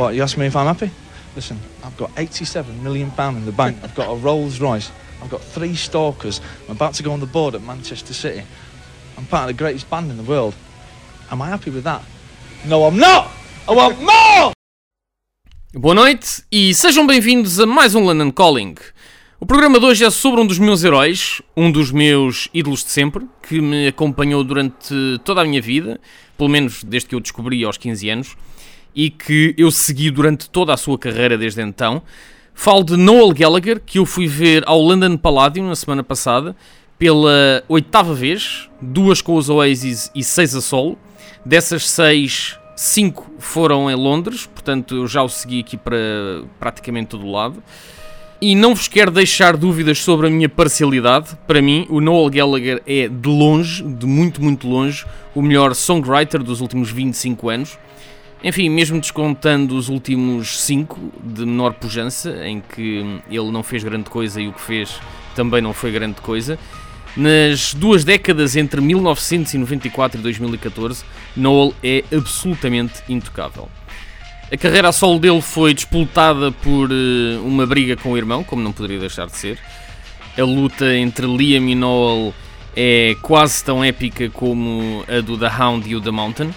What, you ask me if I'm happy? Listen, I've got 87 million pound in the bank. I've got a Rolls Royce. I've got three stalkers. I'm about to go on the board at Manchester City. I'm part of the greatest band in the world. Am I happy with that? No, I'm not! I want more! Boa noite e sejam bem-vindos a mais um London Calling. O programa de hoje é sobre um dos meus heróis, um dos meus ídolos de sempre, que me acompanhou durante toda a minha vida, pelo menos desde que eu descobri aos 15 anos, e que eu segui durante toda a sua carreira desde então. Falo de Noel Gallagher, que eu fui ver ao London Palladium na semana passada, pela oitava vez, duas com os Oasis e seis a solo. Dessas seis, cinco foram em Londres, portanto eu já o segui aqui para praticamente todo o lado. E não vos quero deixar dúvidas sobre a minha parcialidade. Para mim, o Noel Gallagher é de longe, de muito, muito longe, o melhor songwriter dos últimos 25 anos. Enfim, mesmo descontando os últimos 5 de menor pujança, em que ele não fez grande coisa e o que fez também não foi grande coisa, nas duas décadas entre 1994 e 2014, Noel é absolutamente intocável. A carreira a solo dele foi disputada por uh, uma briga com o irmão, como não poderia deixar de ser. A luta entre Liam e Noel é quase tão épica como a do The Hound e o The Mountain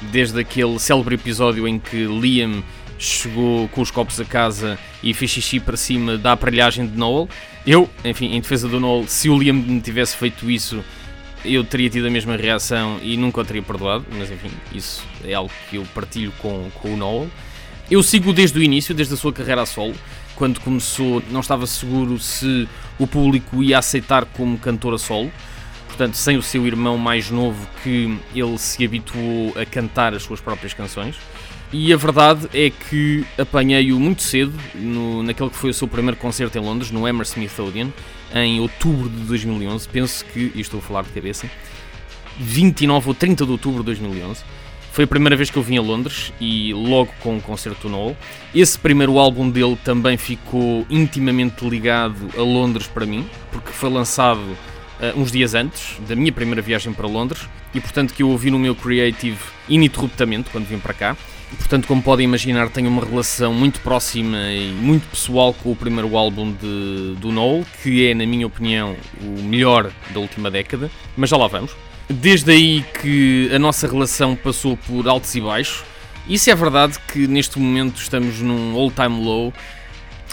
desde aquele célebre episódio em que Liam chegou com os copos a casa e fez xixi para cima da aparelhagem de Noel. Eu, enfim, em defesa do Noel, se o Liam me tivesse feito isso, eu teria tido a mesma reação e nunca o teria perdoado, mas enfim, isso é algo que eu partilho com, com o Noel. Eu sigo desde o início, desde a sua carreira a solo. Quando começou, não estava seguro se o público ia aceitar como cantor a solo portanto, sem o seu irmão mais novo, que ele se habituou a cantar as suas próprias canções. E a verdade é que apanhei-o muito cedo, no, naquele que foi o seu primeiro concerto em Londres, no Hammersmith Odeon, em outubro de 2011. Penso que, e estou a falar de cabeça, 29 ou 30 de outubro de 2011. Foi a primeira vez que eu vim a Londres e logo com o concerto Noel. Esse primeiro álbum dele também ficou intimamente ligado a Londres para mim, porque foi lançado uh, uns dias antes da minha primeira viagem para Londres e, portanto, que eu ouvi no meu Creative ininterruptamente quando vim para cá. E, portanto, como podem imaginar, tenho uma relação muito próxima e muito pessoal com o primeiro álbum de, do Noel, que é, na minha opinião, o melhor da última década, mas já lá vamos. Desde aí que a nossa relação passou por altos e baixos. Isso é verdade que neste momento estamos num all-time low.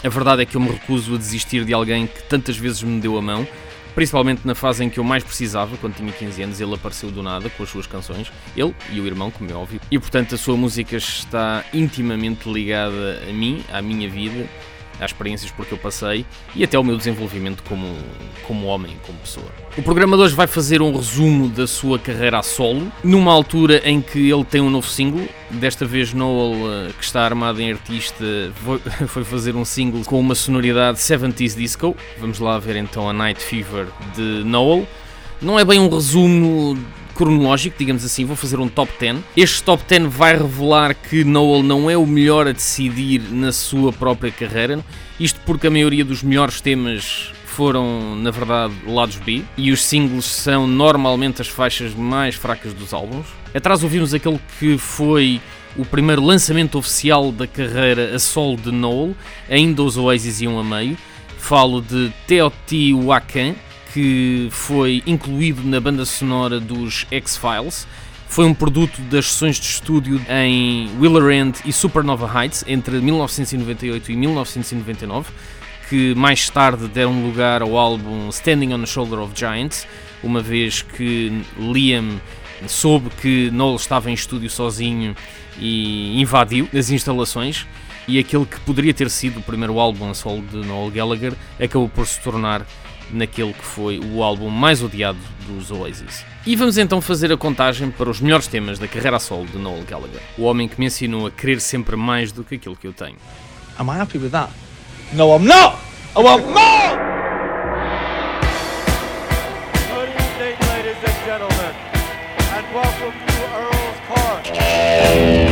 A verdade é que eu me recuso a desistir de alguém que tantas vezes me deu a mão principalmente na fase em que eu mais precisava, quando tinha 15 anos, ele apareceu do nada com as suas canções, ele e o irmão, como é óbvio, e portanto a sua música está intimamente ligada a mim, à minha vida, às experiências por que eu passei e até ao meu desenvolvimento como, como homem, como pessoa. O programa de hoje vai fazer um resumo da sua carreira a solo, numa altura em que ele tem um novo single. Desta vez, Noel, eh, que está armado em artista, foi fazer um single com uma sonoridade 70s disco. Vamos lá ver então a Night Fever de Noel. Não é bem um resumo cronológico, digamos assim, vou fazer um top 10. Este top 10 vai revelar que Noel não é o melhor a decidir na sua própria carreira, isto porque a maioria dos melhores temas foram, na verdade, lados B, e os singles são normalmente as faixas mais fracas dos álbuns. Atrás ouvimos aquele que foi o primeiro lançamento oficial da carreira a solo de Noel, ainda os Oasis iam a meio. Falo de Teotihuacan, que foi incluído na banda sonora dos X-Files. Foi um produto das sessões de estúdio em Willer End e Supernova Heights entre 1998 e 1999, que mais tarde deram lugar ao álbum Standing on the Shoulder of Giants, uma vez que Liam soube que Noel estava em estúdio sozinho e invadiu as instalações e aquele que poderia ter sido o primeiro álbum solo de Noel Gallagher acabou por se tornar naquele que foi o álbum mais odiado dos Oasis. E vamos então fazer a contagem para os melhores temas da carreira a solo de Noel Gallagher, o homem que me ensinou a querer sempre mais do que aquilo que eu tenho. Am I happy with that? No, I'm not! I want more! Good evening, ladies and gentlemen, and welcome to Earl's Court.